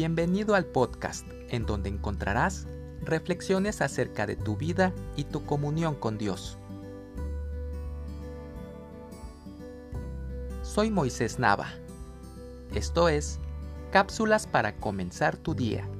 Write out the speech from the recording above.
Bienvenido al podcast en donde encontrarás reflexiones acerca de tu vida y tu comunión con Dios. Soy Moisés Nava. Esto es Cápsulas para comenzar tu día.